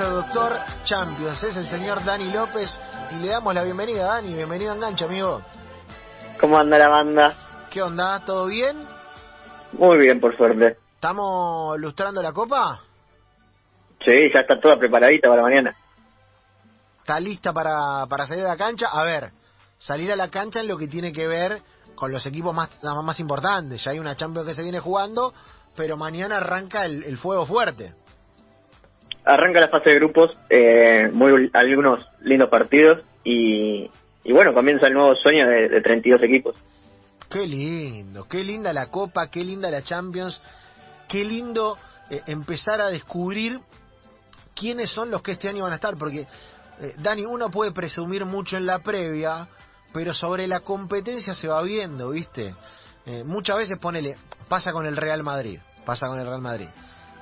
nuestro doctor Champions, es el señor Dani López y le damos la bienvenida, Dani, bienvenido a Engancha, amigo. ¿Cómo anda la banda? ¿Qué onda? ¿Todo bien? Muy bien, por suerte. ¿Estamos lustrando la copa? Sí, ya está toda preparadita para mañana. ¿Está lista para, para salir a la cancha? A ver, salir a la cancha en lo que tiene que ver con los equipos más, más importantes. Ya hay una Champions que se viene jugando, pero mañana arranca el, el fuego fuerte. Arranca la fase de grupos, eh, muy algunos lindos partidos y, y bueno, comienza el nuevo sueño de, de 32 equipos. Qué lindo, qué linda la Copa, qué linda la Champions, qué lindo eh, empezar a descubrir quiénes son los que este año van a estar, porque eh, Dani, uno puede presumir mucho en la previa, pero sobre la competencia se va viendo, ¿viste? Eh, muchas veces ponele, pasa con el Real Madrid, pasa con el Real Madrid.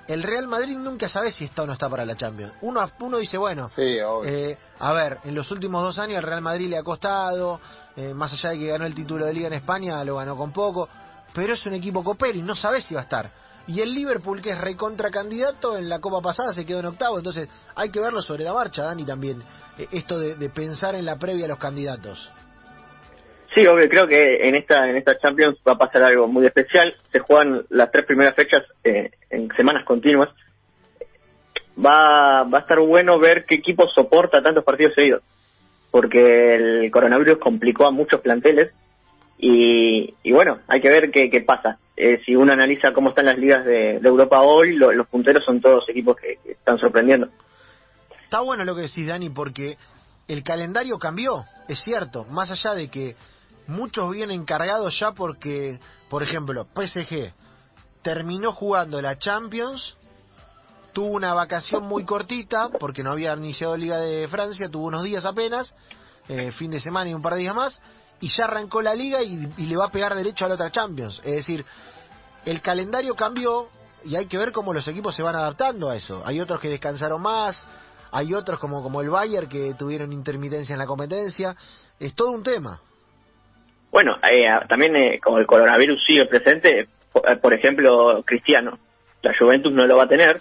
El Real Madrid nunca sabe si está o no está para la Champions. Uno, uno dice, bueno, Sí, eh, a ver, en los últimos dos años el Real Madrid le ha costado, eh, más allá de que ganó el título de liga en España, lo ganó con poco, pero es un equipo copero y no sabes si va a estar. Y el Liverpool, que es recontra candidato, en la Copa pasada se quedó en octavo, entonces hay que verlo sobre la marcha, Dani, también, eh, esto de, de pensar en la previa a los candidatos. Sí, obvio, creo que en esta en esta Champions va a pasar algo muy especial. Se juegan las tres primeras fechas eh, en semanas continuas. Va, va a estar bueno ver qué equipo soporta tantos partidos seguidos, porque el coronavirus complicó a muchos planteles y, y bueno, hay que ver qué, pasa. Eh, si uno analiza cómo están las ligas de, Europa hoy, lo- los punteros son todos equipos que, que están sorprendiendo. Está bueno lo que decís, Dani, porque el calendario cambió, es cierto, más allá de que muchos vienen cargados ya porque, por ejemplo, PSG terminó jugando la Champions, tuvo una vacación muy cortita, porque no había iniciado Liga de Francia, tuvo unos días apenas, eh, fin de semana y un par de días más, y ya arrancó la Liga y, y le va a pegar derecho a la otra Champions. Es decir, el calendario cambió y hay que ver cómo los equipos se van adaptando a eso. Hay otros que descansaron más, hay otros como, como el Bayern que tuvieron intermitencia en la competencia. Es todo un tema. Bueno, eh, también eh, como el coronavirus sigue presente, por, eh, por ejemplo, Cristiano, la Juventus no lo va a tener.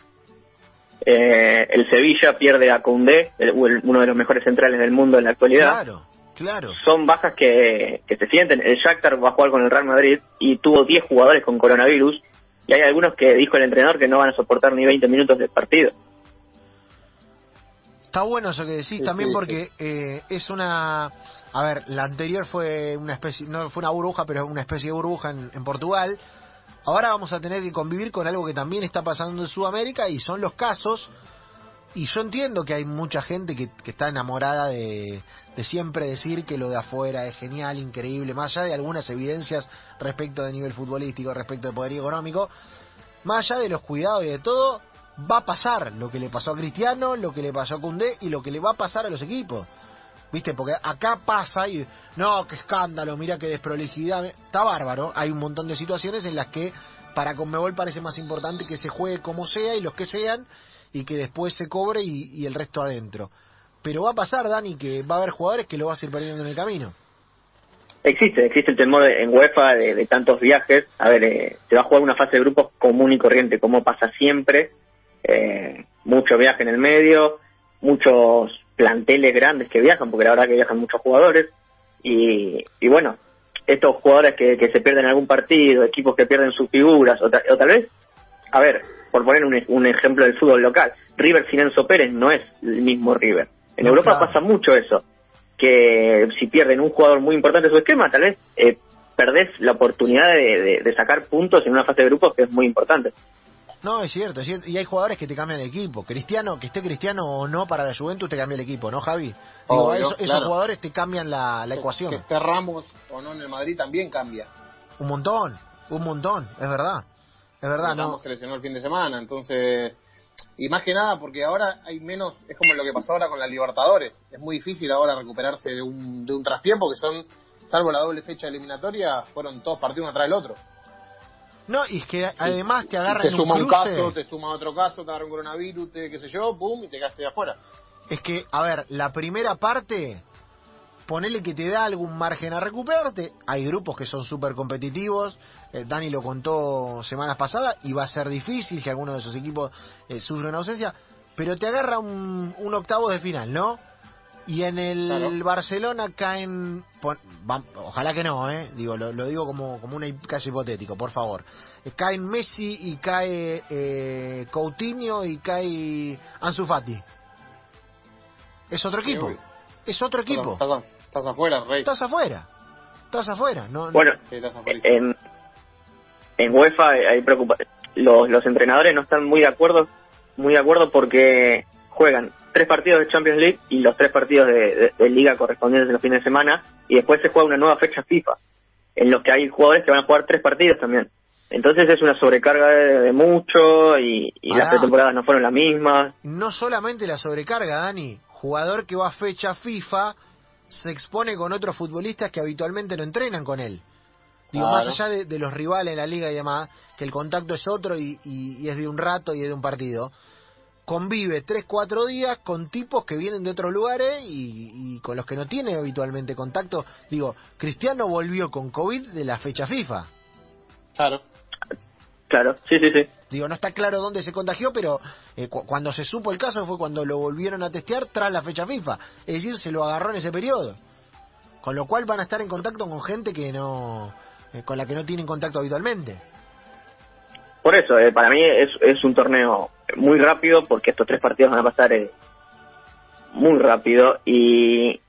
Eh, el Sevilla pierde a Koundé, el- el- uno de los mejores centrales del mundo en la actualidad. Claro, claro. Son bajas que, que se sienten. El Shakhtar va a jugar con el Real Madrid y tuvo 10 jugadores con coronavirus y hay algunos que dijo el entrenador que no van a soportar ni 20 minutos de partido. Está bueno eso que decís Sí, también sí, porque eh, es una... A ver, la anterior fue una especie, no fue una burbuja, pero una especie de burbuja en, en Portugal. Ahora vamos a tener que convivir con algo que también está pasando en Sudamérica y son los casos. Y yo entiendo que hay mucha gente que, que está enamorada de, de siempre decir que lo de afuera es genial, increíble, más allá de algunas evidencias respecto de nivel futbolístico, respecto de poder económico, más allá de los cuidados y de todo, va a pasar lo que le pasó a Cristiano, lo que le pasó a Cundé y lo que le va a pasar a los equipos. ¿Viste? Porque acá pasa y. No, qué escándalo, mira qué desprolijidad. Está bárbaro. Hay un montón de situaciones en las que para Conmebol parece más importante que se juegue como sea y los que sean y que después se cobre y, el resto adentro. Pero va a pasar, Dani, que va a haber jugadores que lo vas a ir perdiendo en el camino. Existe, existe el temor en UEFA de, de tantos viajes. A ver, eh, se va a jugar una fase de grupos común y corriente, como pasa siempre. Eh, mucho viaje en el medio, muchos planteles grandes que viajan, porque la verdad que viajan muchos jugadores. Y, y bueno, estos jugadores que, que se pierden algún partido, equipos que pierden sus figuras, o, ta- o tal vez, a ver, por poner un, un ejemplo del fútbol local, River sin Enzo Pérez no es el mismo River. En No, Europa claro. pasa mucho eso que si pierden un jugador muy importante de su esquema, tal vez eh, perdés la oportunidad de, de- de sacar puntos en una fase de grupos que es muy importante. No, es cierto, es cierto. Y hay jugadores que te cambian el equipo. Cristiano, que esté Cristiano o no para la Juventus, te cambia el equipo, ¿no, Javi? Digo, eso- esos jugadores te cambian la, la ecuación. Que esté Ramos o no en el Madrid también cambia. Un montón, un montón, es verdad. Es verdad, ¿no? Ramos se lesionó el fin de semana, entonces... Y más que nada porque ahora hay menos, es como lo que pasó ahora con la Libertadores. Es muy difícil ahora recuperarse de un, de un traspié porque son, salvo la doble fecha eliminatoria, fueron todos partidos uno tras el otro. No, y es que además te agarran te suma un caso, te suma otro caso, te agarra un coronavirus, te, qué sé yo, pum, y te quedaste de afuera. Es que, a ver, la primera parte ponele que te da algún margen a recuperarte. Hay grupos que son súper competitivos. eh, Dani lo contó semanas pasadas y va a ser difícil que alguno de esos equipos eh, sufra una ausencia. Pero te agarra un, un octavo de final, ¿no? Y en el Claro. Barcelona caen. pon- ojalá que no, ¿eh? Digo, lo, lo digo como, como un caso hipotético, por favor. Eh, caen Messi y cae eh, Coutinho y cae Ansu Fati. Es otro equipo. Es otro equipo. Estás, estás- estás afuera, Rey. Estás afuera. Estás afuera. No, no- Bueno, Sí, afuera. en, en UEFA hay preocupa los, los entrenadores no están muy de acuerdo muy de acuerdo porque juegan tres partidos de Champions League y los tres partidos de, de- de liga correspondientes en los fines de semana y después se juega una nueva fecha FIFA en los que hay jugadores que van a jugar tres partidos también entonces es una sobrecarga de, de mucho y, y las Pará. pretemporadas no fueron las mismas no solamente la sobrecarga, Dani. Jugador que va a fecha FIFA se expone con otros futbolistas que habitualmente no entrenan con él. Digo, Claro. más allá de, de los rivales en la liga y demás, que el contacto es otro y, y- y es de un rato y es de un partido, convive 3-4 días con tipos que vienen de otros lugares y, y con los que no tiene habitualmente contacto. Digo, Cristiano volvió con COVID de la fecha FIFA. Claro. claro sí sí sí Digo, no está claro dónde se contagió, pero eh, cu- cuando se supo el caso fue cuando lo volvieron a testear tras la fecha FIFA. Es decir, se lo agarró en ese periodo. Con lo cual van a estar en contacto con gente que no eh, con la que no tienen contacto habitualmente. Por eso, eh, para mí es, es un torneo muy rápido porque estos tres partidos van a pasar eh, muy rápido y,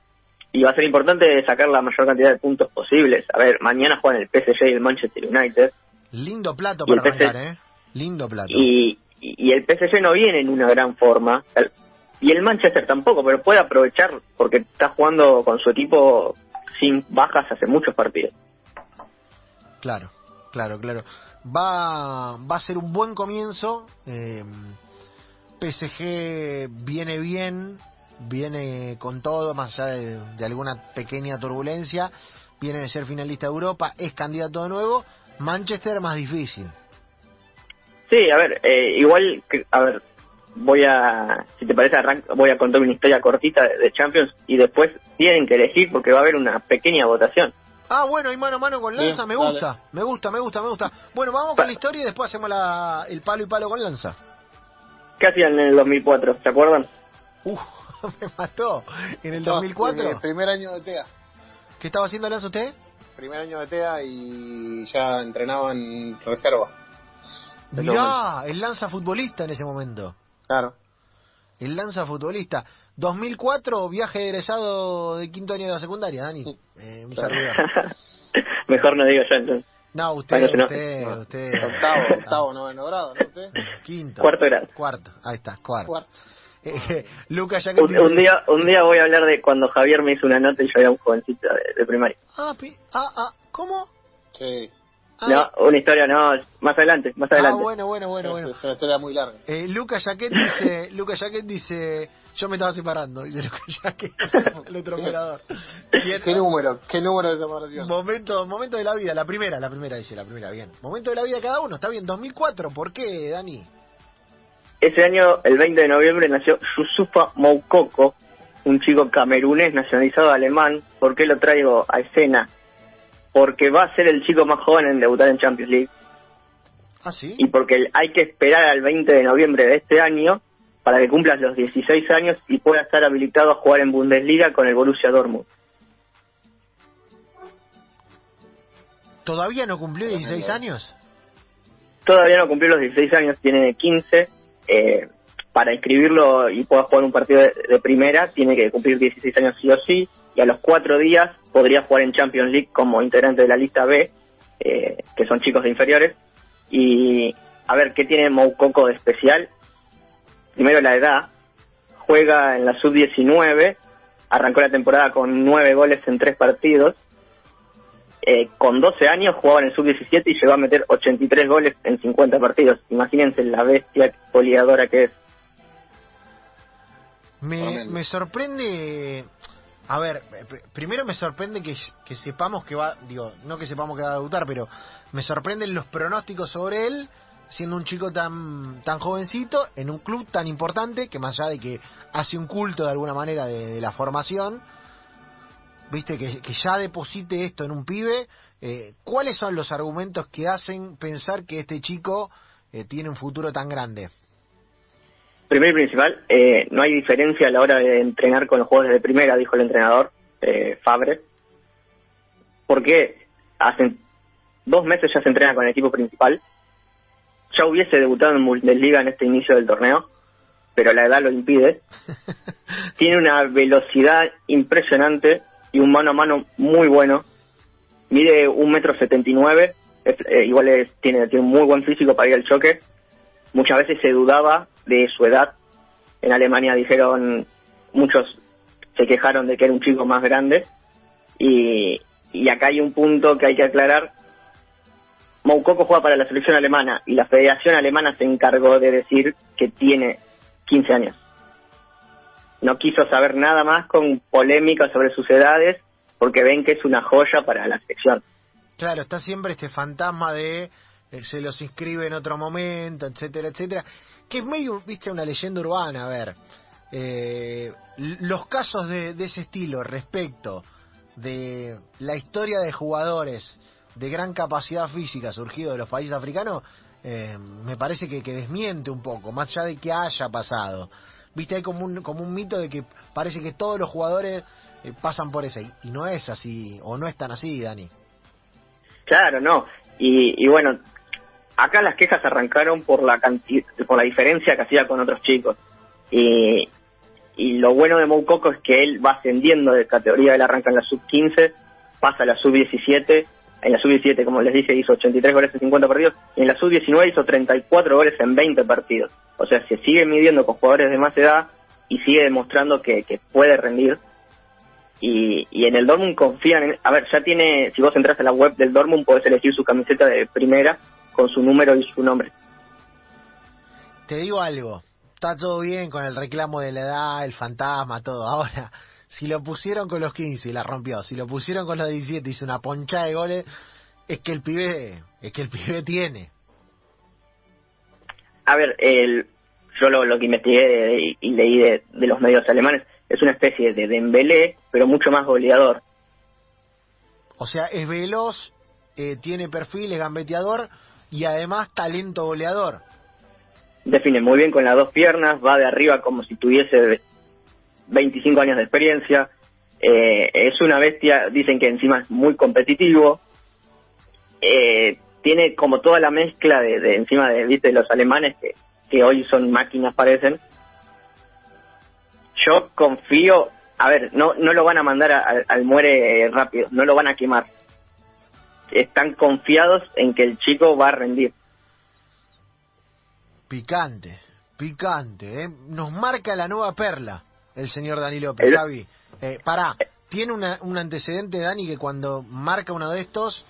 y va a ser importante sacar la mayor cantidad de puntos posibles. A ver, mañana juegan el PSG y el Manchester United Lindo plato para arrancar, ¿eh? Lindo plato. y, y el PSG no viene en una gran forma y el Manchester tampoco, pero puede aprovechar porque está jugando con su equipo sin bajas hace muchos partidos. Claro, claro, claro. Va, va a ser un buen comienzo. eh, PSG viene bien, viene con todo, más allá de, alguna pequeña turbulencia. Viene de ser finalista de Europa, es candidato de nuevo. Manchester más difícil. Sí, a ver, eh, igual, que, a ver, voy a, si te parece, arran- voy a contar una historia cortita de Champions y después tienen que elegir porque va a haber una pequeña votación. Ah, bueno, hay mano a mano con Lanza, Bien, me dale. gusta, me gusta, me gusta, me gusta. Bueno, vamos con la historia y después hacemos la, el palo y palo con Lanza. ¿Qué hacían en el 2004? ¿Se acuerdan? Uf, me mató. En el No, 2004, en el primer año de TEA. ¿qué estaba haciendo Lanza usted? Primer año de TEA y ya entrenaba en reserva. ese Mirá, el Lanza futbolista en ese momento. Claro. El Lanza futbolista. 2004, viaje egresado de quinto año de la secundaria, Dani. Eh, un servidor. Mejor no digo yo entonces. No, usted, no- usted, no. usted. Octavo, octavo, noveno grado, ¿no? Usted. Quinto. Cuarto grado. Cuarto, ahí está, cuarto. Cuarto. Eh, Lucas ya que Un, un día un día voy a hablar de cuando Javier me hizo una nota y yo era un jovencito de, de primaria. Ah, pi- ah, ah, ¿cómo? Sí. Ah, No, una historia no, más adelante, más ah, adelante. bueno, bueno, bueno, bueno. Es una historia muy larga. Eh, Lucas Jaquet dice, Lucas Jaquet dice, yo me estaba separando, dice Lucas Jaquet, el otro operador. Bien. ¿Qué número? ¿Qué número de separación? Momento, momento de la vida, la primera, la primera dice, la primera, bien. Momento de la vida de cada uno, está bien, 2004, ¿por qué, Dani? Ese año, el 20 de noviembre, nació Yusufa Moukoko, un chico camerunés nacionalizado alemán. ¿Por qué lo traigo a escena? Porque va a ser el chico más joven en debutar en Champions League Ah, sí. y porque hay que esperar al 20 de noviembre de este año para que cumpla los 16 años y pueda estar habilitado a jugar en Bundesliga con el Borussia Dortmund. ¿Todavía no cumplió 16 Tremendo. años? Todavía no cumplió los 16 años, tiene 15. Eh, para inscribirlo y pueda jugar un partido de, de primera, tiene que cumplir 16 años sí o sí. Y a los cuatro días podría jugar en Champions League como integrante de la lista B, eh, que son chicos de inferiores. Y a ver, ¿qué tiene Moukoko de especial? Primero la edad. Juega en la sub-19. Arrancó la temporada con nueve goles en tres partidos. Eh, con 12 años jugaba en el sub-17 y llegó a meter 83 goles en 50 partidos. Imagínense la bestia goleadora que es. Me, me sorprende. A ver, eh, primero me sorprende que, que sepamos que va. Digo, no que sepamos que va a debutar, pero me sorprenden los pronósticos sobre él, siendo un chico tan, tan jovencito, en un club tan importante, que más allá de que hace un culto de alguna manera de, la formación. viste, que, que ya deposite esto en un pibe, eh, ¿cuáles son los argumentos que hacen pensar que este chico eh, tiene un futuro tan grande? Primero y principal, eh, no hay diferencia a la hora de entrenar con los jugadores de primera, dijo el entrenador eh, Fabre, porque hace dos meses ya se entrena con el equipo principal, ya hubiese debutado en Bundesliga en este inicio del torneo, pero la edad lo impide. Tiene una velocidad impresionante y un mano a mano muy bueno. Mide un metro setenta y nueve, eh, igual es, tiene, tiene un muy buen físico para ir al choque. Muchas veces se dudaba de su edad. En Alemania dijeron, muchos se quejaron de que era un chico más grande. Y, y acá hay un punto que hay que aclarar. Moukoko juega para la selección alemana y la Federación Alemana se encargó de decir que tiene 15 años. No quiso saber nada más con polémica sobre sus edades porque ven que es una joya para la selección. Claro, está siempre este fantasma de eh, se los inscribe en otro momento, etcétera, etcétera, que es medio, viste, una leyenda urbana, a ver, eh, los casos de ese estilo respecto de la historia de jugadores de gran capacidad física surgido de los países africanos, eh, me parece que, que, desmiente un poco, más allá de que haya pasado. Viste, hay como un, como un mito de que parece que todos los jugadores eh, pasan por ese, y no es así, o no es tan así, Dani. Claro, no. Y, bueno, acá las quejas arrancaron por la por la diferencia que hacía con otros chicos. Y, y lo bueno de Moukoko es que él va ascendiendo de categoría, él arranca en la sub-15, pasa a la sub-17 en la sub-17, como les dije, hizo 83 goles en 50 partidos. Y en la sub-19 hizo 34 goles en 20 partidos. O sea, se sigue midiendo con jugadores de más edad y sigue demostrando que, que puede rendir. Y, y, en el Dortmund confían en... A ver, ya tiene... Si vos entras a la web del Dortmund, podés elegir su camiseta de primera con su número y su nombre. Te digo algo. Está todo bien con el reclamo de la edad, el fantasma, todo. Ahora si lo pusieron con los 15 y la rompió, si lo pusieron con los 17 y hizo una poncha de goles, es que el pibe, es que el pibe tiene. A ver, el, yo lo, lo que investigué y, y leí de, de, los medios alemanes es una especie de Dembélé, pero mucho más goleador. O sea, es veloz, eh, tiene perfil, es gambeteador y además talento goleador. Define muy bien con las dos piernas, va de arriba como si tuviese 25 años de experiencia, eh, es una bestia, dicen que encima es muy competitivo, eh, tiene como toda la mezcla de, encima de, ¿viste? los alemanes que, que hoy son máquinas parecen. Yo confío, a ver, no, no lo van a mandar al muere rápido, no lo van a quemar. Están confiados en que el chico va a rendir. Picante, picante, ¿eh? Nos marca la nueva perla el señor Dani López, Gaby. Eh, pará, tiene una, un antecedente, Dani, que cuando marca uno de estos,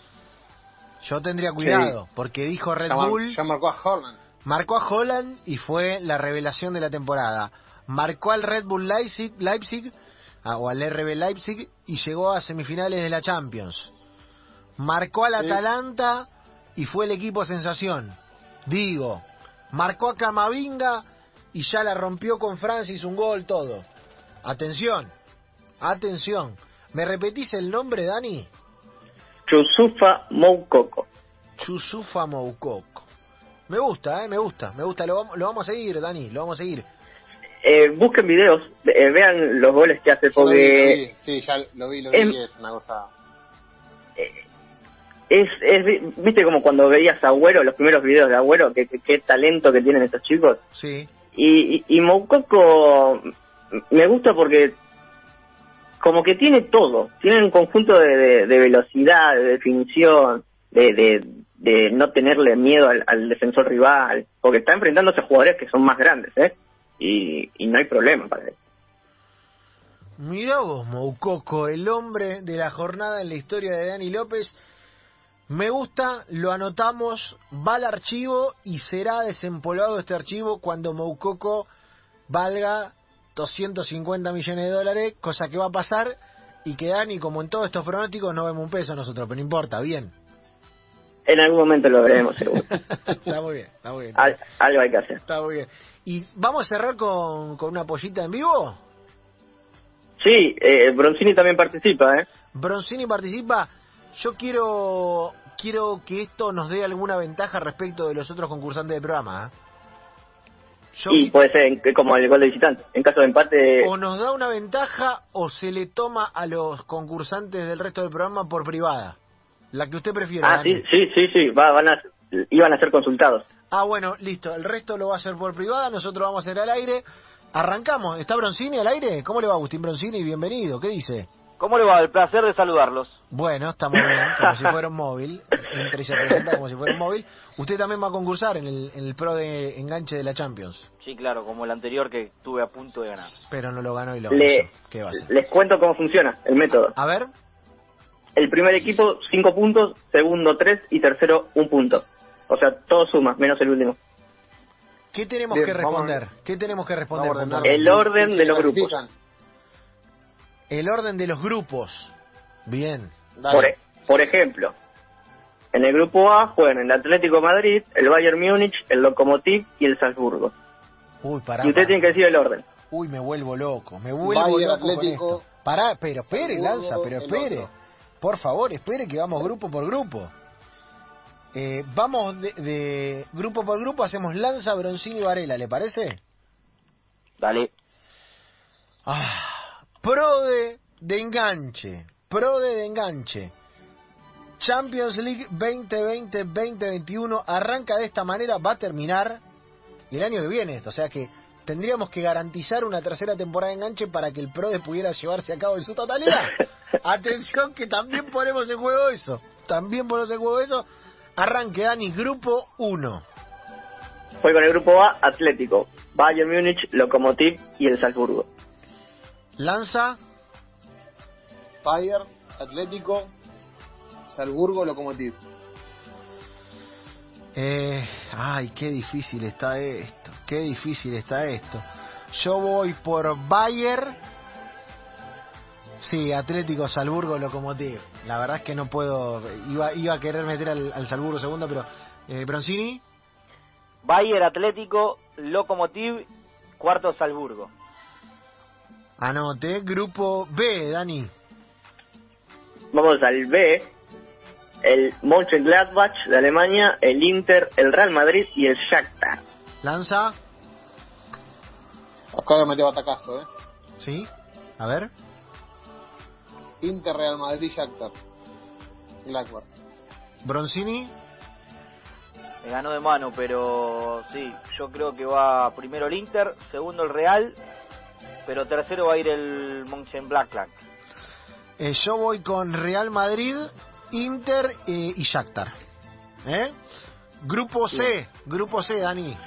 yo tendría cuidado, sí. porque dijo Red ya Bull... Ya marcó a Holland. Marcó a Holland y fue la revelación de la temporada. Marcó al Red Bull Leipzig, Leipzig o al RB Leipzig y llegó a semifinales de la Champions. Marcó al sí. Atalanta y fue el equipo sensación. Digo, marcó a Camavinga y ya la rompió con Francis, un gol, todo. Atención, atención. ¿Me repetís el nombre, Dani? Chusufa Moukoko. Chusufa Moukoko. Me gusta, eh, me gusta, me gusta. Lo, lo vamos a seguir, Dani, lo vamos a seguir. Eh, busquen videos, eh, vean los goles que hace porque... Sí, ya lo vi, lo vi, es, es una cosa... Eh, es, es, viste como cuando veías a Agüero, los primeros videos de Agüero, qué talento que tienen estos chicos. Sí. Y, y, Moukoko me gusta porque como que tiene todo, tiene un conjunto de, velocidad, de definición, de, de, no tenerle miedo al, al, defensor rival, porque está enfrentándose a jugadores que son más grandes, ¿eh? Y, y no hay problema para él. Mira vos, Moukoko, el hombre de la jornada en la historia de Dani López. Me gusta, lo anotamos, va al archivo y será desempolvado este archivo cuando Moukoko valga 250 millones de dólares, cosa que va a pasar y que Dani, como en todos estos pronósticos, no vemos un peso nosotros, pero no importa, bien. En algún momento lo veremos, seguro. está muy bien, está muy bien. Al, algo hay que hacer. Está muy bien. ¿Y vamos a cerrar con, con una pollita en vivo? Sí, eh, Bronzini también participa, ¿eh? Bronzini participa. Yo quiero quiero que esto nos dé alguna ventaja respecto de los otros concursantes del programa. ¿eh? Yo Y puede ser en- como el gol de visitante. En caso de empate, o nos da una ventaja o se le toma a los concursantes del resto del programa por privada. La que usted prefiera. ah, Dani. sí, sí, sí, sí, va, van a, iban a ser consultados. Ah, bueno, listo. El resto lo va a hacer por privada, nosotros vamos a hacer al aire. Arrancamos. ¿Está Broncini al aire? ¿Cómo le va, Agustín Broncini? Bienvenido. ¿Qué dice? ¿Cómo le va? El placer de saludarlos. Bueno, está muy bien, como si fuera un móvil. Entra y se presenta como si fuera un móvil. Usted también va a concursar en el, en el pro de enganche de la Champions. Sí, claro, como el anterior que estuve a punto de ganar. Pero no lo ganó y lo Le, ganó. ¿Qué va a hacer? les cuento cómo funciona el método. A ver, El primer equipo, cinco puntos, segundo, tres y tercero, un punto. O sea, todo suma, menos el último. ¿qué tenemos Bien, que vamos responder? ¿Qué tenemos que responder? El orden de los grupos. El orden de los grupos. Bien. Dale. Por, e- por ejemplo, en el grupo A juegan el Atlético de Madrid, el Bayern Múnich, el Lokomotiv y el Salzburgo. Uy, pará. Y usted pará. tiene que decir el orden. Uy, me vuelvo loco. Me vuelvo Bayern, loco con Atlético, esto. Pará, pero espere, Lanza, pero espere. Por favor, espere que vamos grupo por grupo. Eh, vamos de, de grupo por grupo, hacemos Lanza, Broncini y Varela, ¿le parece? Dale. Ah, pro de, enganche, pro de, enganche. Champions League 2020-2021 arranca de esta manera, va a terminar el año que viene esto, o sea que tendríamos que garantizar una tercera temporada de enganche para que el PRODE pudiera llevarse a cabo en su totalidad. Atención que también ponemos en juego eso, también ponemos en juego eso. Arranque Dani, grupo 1. Fue con el grupo A, Atlético, Bayern Múnich, Lokomotiv y el Salzburgo. Lanza, Bayern, Atlético, Salzburgo, Lokomotiv. Eh, ay, qué difícil está esto, qué difícil está esto. Yo voy por Bayer. Sí, Atlético, Salburgo, Locomotiv. La verdad es que no puedo. Iba, iba a querer meter al, al Salburgo segundo, pero. Eh, Broncini, Bayer Atlético, Lokomotiv, cuarto Salzburgo. Anote. Grupo B, Dani. Vamos al B, el Mönchengladbach de Alemania, el Inter, el Real Madrid y el Shakhtar. Lanza, Acaba de meter batacazo, ¿eh? ¿sí? A ver. Inter, Real Madrid, Shakhtar. Blackburn. Broncini, Me ganó de mano, pero sí, yo creo que va primero el Inter, segundo el Real, pero tercero va a ir el Mönchengladbach. eh, yo voy con Real Madrid, Inter eh, y Shakhtar. ¿Eh? Grupo C, Grupo C, Dani.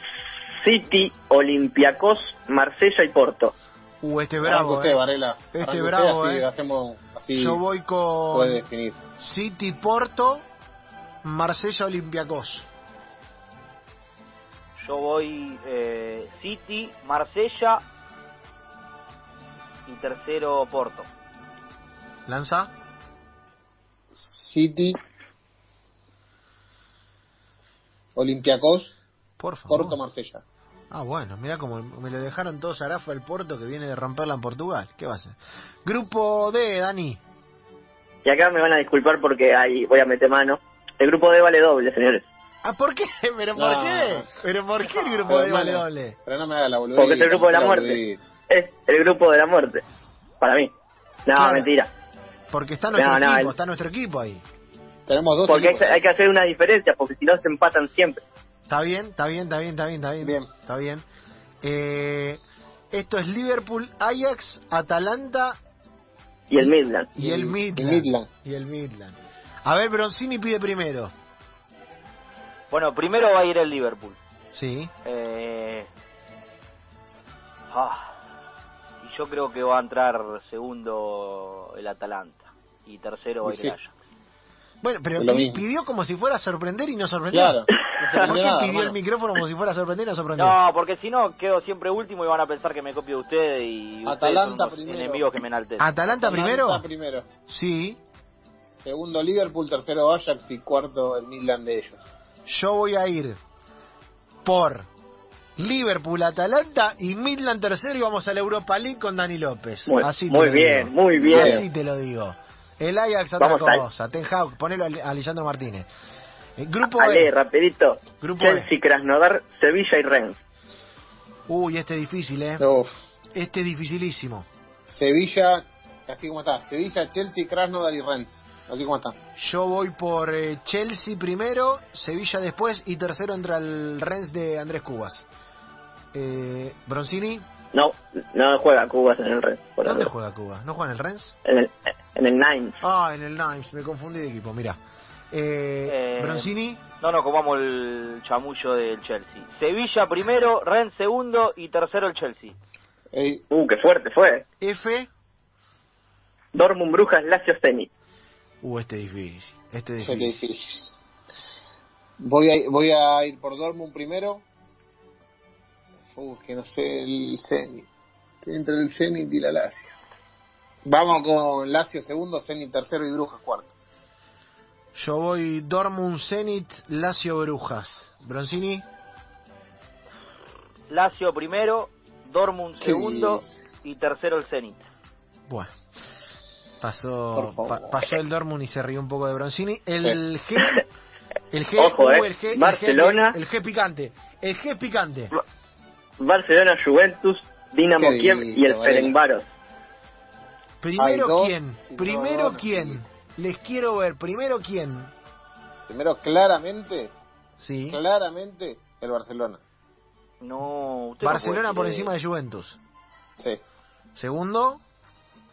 City, Olympiacos, Marsella y Porto. Uh, este bravo, usted, eh. Varela. Este bravo, así eh. hacemos así Yo voy con puede definir. City Porto, Marsella Olympiacos. Yo voy eh, City, Marsella y tercero Porto. Lanza. City, Olympiacos, Por favor. Porto, Marsella. Ah, bueno, mira como me lo dejaron todos a Rafa el Porto que viene de romperla en Portugal. ¿Qué va a hacer? Grupo D, Dani. Y acá me van a disculpar porque ahí voy a meter mano. El grupo D vale doble, señores. Ah, ¿por qué? ¿Pero por No. qué? ¿Pero por qué el grupo D vale doble? Pero no me haga la boludita. Porque es el grupo de la muerte. Es el grupo de la muerte. Para mí. No, Claro. mentira. Porque está nuestro No, no, equipo, el- está nuestro equipo ahí. Tenemos dos Porque hay, equipos. hay que hacer una diferencia, porque si no se empatan siempre. Está bien, está bien, está bien, está bien, está bien. Bien. Está bien. Eh, esto es Liverpool, Ajax, Atalanta Y el Midland. y el Midland. y Midland. Y el Midland. A ver, Broncini pide primero. Bueno, primero va a ir el Liverpool. Sí. Eh, ah, yo creo que va a entrar segundo el Atalanta y tercero va a ir Sí. el Ajax. Bueno, pero pidió como si fuera a sorprender y no sorprendió. Claro. No ¿Por qué nada, pidió el micrófono como si fuera a sorprender y no sorprendió? No, porque si no quedo siempre último y van a pensar que me copio de ustedes y ustedes Atalanta son primero. enemigos que me enaltecen. ¿Atalanta primero? Atalanta primero. Sí. Segundo Liverpool, tercero Ajax y cuarto el Midland de ellos. Yo voy a ir por Liverpool, Atalanta y Midland tercero y vamos a la Europa League con Dani López. Muy, Así te muy lo bien, digo. muy bien. Así te lo digo. El Ajax Vamos al- cosa. Ten Hag, ponelo a Lisandro Martínez. Eh, grupo Ale, rapidito. Grupo. Chelsea, Krasnodar, Sevilla y Rennes. Uy, este es difícil, ¿eh? Uf. Este es dificilísimo. Sevilla, así como está. Sevilla, Chelsea, Krasnodar y Rennes. Así como está. Yo voy por eh, Chelsea primero, Sevilla después y tercero entra el Rennes de Andrés Cubas. Eh, Bronzini, No, no juega Cubas en el Rennes. ¿dónde juega Cubas? ¿No juega en el Rennes? En el, en el Nines. Ah, en el Nimes, me confundí de equipo, mira. Eh, Eh, Bronzini, No nos comamos el chamullo del Chelsea. Sevilla primero, Rennes segundo y tercero el Chelsea. Ey, Uh, qué fuerte fue. F. Dortmund, Brujas, Lazio, Zenit. Uh, este es difícil. Este es Yo le difícil. Voy a, voy a ir por Dortmund primero. Uf, que no sé, el Zenit. Entre el Zenit y la Lazio. Vamos con Lazio segundo, Zenit tercero y Brujas cuarto. Yo voy Dortmund, Zenit, Lazio, Brujas. Bronzini, Lazio primero, Dortmund ¿Qué segundo y tercero el Zenit. bueno. Pasó, pa- pasó el Dortmund y se rió un poco de Bronzini. El G. El G, Ojo, uh, eh. el G, el G- Barcelona. El G, picante. El G picante. Barcelona, Juventus, Dinamo ¿Qué Kiev y el? Ferencváros. Primero dos quién. Primero quién. Les quiero ver. Primero quién. Primero, claramente, Sí. claramente, el Barcelona. No, usted no Barcelona por encima de Juventus. Sí. Segundo,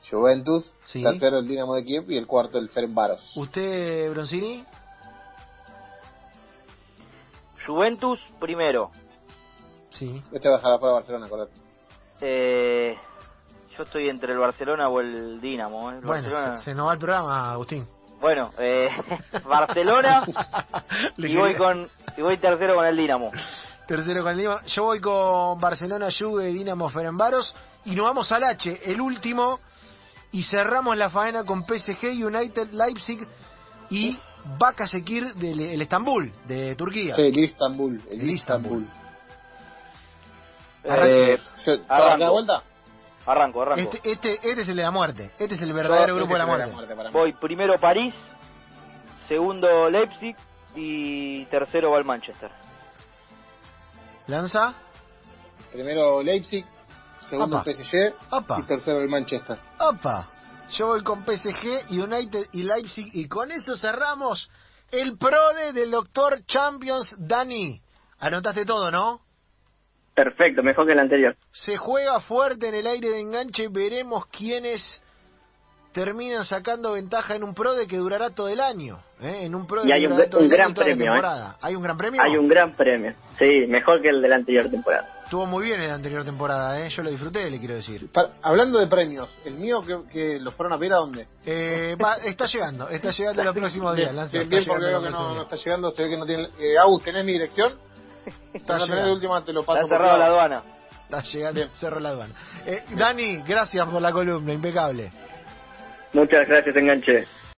Juventus, Sí. tercero el Dinamo de Kiev y el cuarto el Ferencváros. usted, Bronzini. Juventus primero. Sí. Este va a para Barcelona, acordate. Eh, yo estoy entre el Barcelona o el Dinamo. ¿eh? El Bueno, Barcelona- se, se nos va el programa, Agustín. Bueno, eh, Barcelona y voy con y voy tercero con el Dinamo. Tercero con el Dinamo. Yo voy con Barcelona, Juve, Dinamo, Ferenbaros. Y nos vamos al H, el último. Y cerramos la faena con PSG, United, Leipzig y Bakasekir del el Estambul, de Turquía. Sí, el Istanbul. El. Arranque. Eh, Yo- ¿te Arranco. vuelta? arranco, arranco. Este, este, este es el de la muerte. Este es el verdadero Yo- grupo de la muerte. para mí. Voy primero París, segundo Leipzig y tercero va el Manchester. Lanza. Primero Leipzig, segundo Apa. PSG Apa. y tercero el Manchester. Opa. Yo voy con PSG, United y Leipzig. Y con eso cerramos el PRODE del Doctor Champions Dani. Anotaste todo, ¿no? Perfecto, mejor que el anterior. Se juega fuerte en el aire de enganche. Veremos quiénes terminan sacando ventaja en un PRODE que durará todo el año. ¿eh? En un PRODE Y hay que un- durará todo un el año gran premio, ¿eh? temporada. ¿Hay un gran premio? Hay un gran premio. Sí, mejor que el de la anterior temporada. Estuvo muy bien en la anterior temporada, ¿eh? yo lo disfruté, le quiero decir. Hablando de premios, el mío que, que los fueron a ver a dónde? Eh, va, está llegando, está llegando los próximos días. Bien, Lanza, bien, porque veo que no, está llegando, se ve que no tiene... Eh, Agus, ¿tenés mi dirección? Está no tenés de llegando. última te lo paso Está cerrada la aduana. Está llegando, Bien. cerró la aduana. Eh, Dani, gracias por la columna, impecable. Muchas gracias, enganche.